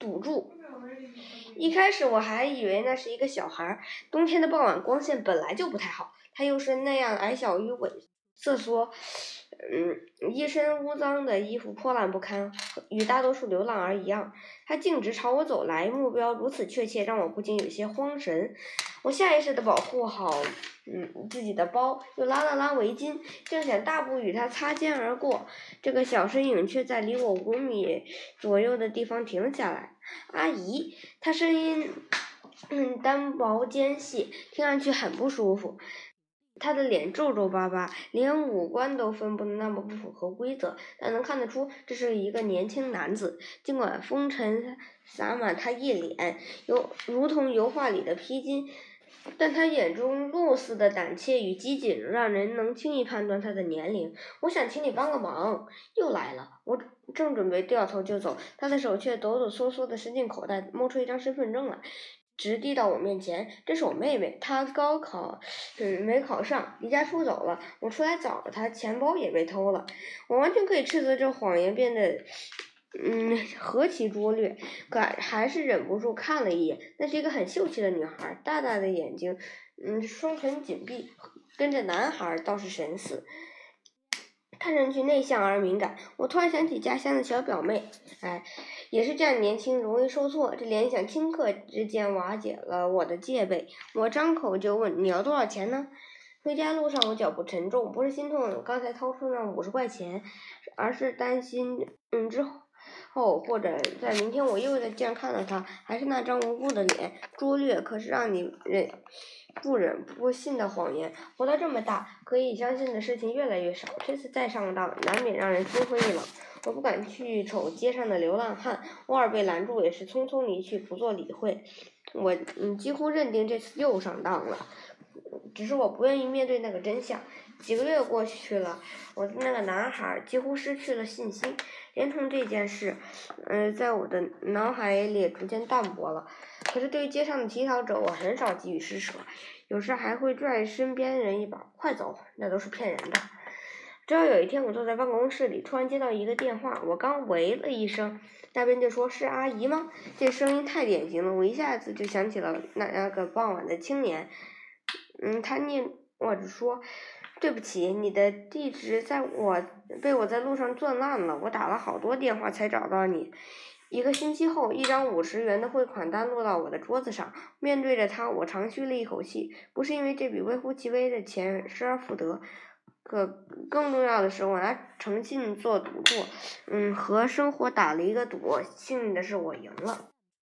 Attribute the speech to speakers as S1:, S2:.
S1: 堵住。一开始我还以为那是一个小孩儿。冬天的傍晚光线本来就不太好，他又是那样矮小与萎瑟缩，嗯，一身污脏的衣服破烂不堪，与大多数流浪儿一样。他径直朝我走来，目标如此确切，让我不禁有些慌神。我下意识地保护好，嗯，自己的包，又拉了拉围巾，正想大步与他擦肩而过，这个小身影却在离我五米左右的地方停了下来。阿姨，他声音，嗯，单薄尖细，听上去很不舒服。他的脸皱皱巴巴，连五官都分布的那么不符合规则，但能看得出这是一个年轻男子。尽管风尘洒满他一脸，有如同油画里的披巾，但他眼中露似的胆怯与机警，让人能轻易判断他的年龄。我想请你帮个忙。又来了，我正准备掉头就走，他的手却抖抖嗦嗦的伸进口袋，摸出一张身份证来。直递到我面前，这是我妹妹，她高考，嗯，没考上，离家出走了。我出来找她，钱包也被偷了。我完全可以斥责这谎言变得，嗯，何其拙劣，可还是忍不住看了一眼。那是一个很秀气的女孩，大大的眼睛，嗯，双唇紧闭，跟着男孩倒是神似。看上去内向而敏感，我突然想起家乡的小表妹，哎，也是这样年轻，容易受挫。这联想顷刻之间瓦解了我的戒备。我张口就问：“你要多少钱呢？”回家路上我脚步沉重，不是心痛刚才掏出那五十块钱，而是担心，嗯，之后或者在明天我又再这样看到他，还是那张无辜的脸，拙劣可是让你忍。不忍不信的谎言，活到这么大，可以相信的事情越来越少。这次再上当，难免让人心灰意冷。我不敢去瞅街上的流浪汉，偶尔被拦住，也是匆匆离去，不做理会。我嗯，几乎认定这次又上当了，只是我不愿意面对那个真相。几个月过去了，我的那个男孩几乎失去了信心，连同这件事，嗯，在我的脑海里逐渐淡薄了。可是对于街上的乞讨者，我很少给予施舍，有时还会拽身边人一把，快走，那都是骗人的。直到有一天，我坐在办公室里，突然接到一个电话，我刚喂了一声，那边就说是阿姨吗？这声音太典型了，我一下子就想起了那那个傍晚的青年，嗯，他念我着说。对不起，你的地址在我被我在路上撞烂了，我打了好多电话才找到你。一个星期后，一张五十元的汇款单落到我的桌子上，面对着他，我长吁了一口气，不是因为这笔微乎其微的钱失而复得，可更重要的是，我拿诚信做赌注，嗯，和生活打了一个赌，幸运的是我赢了。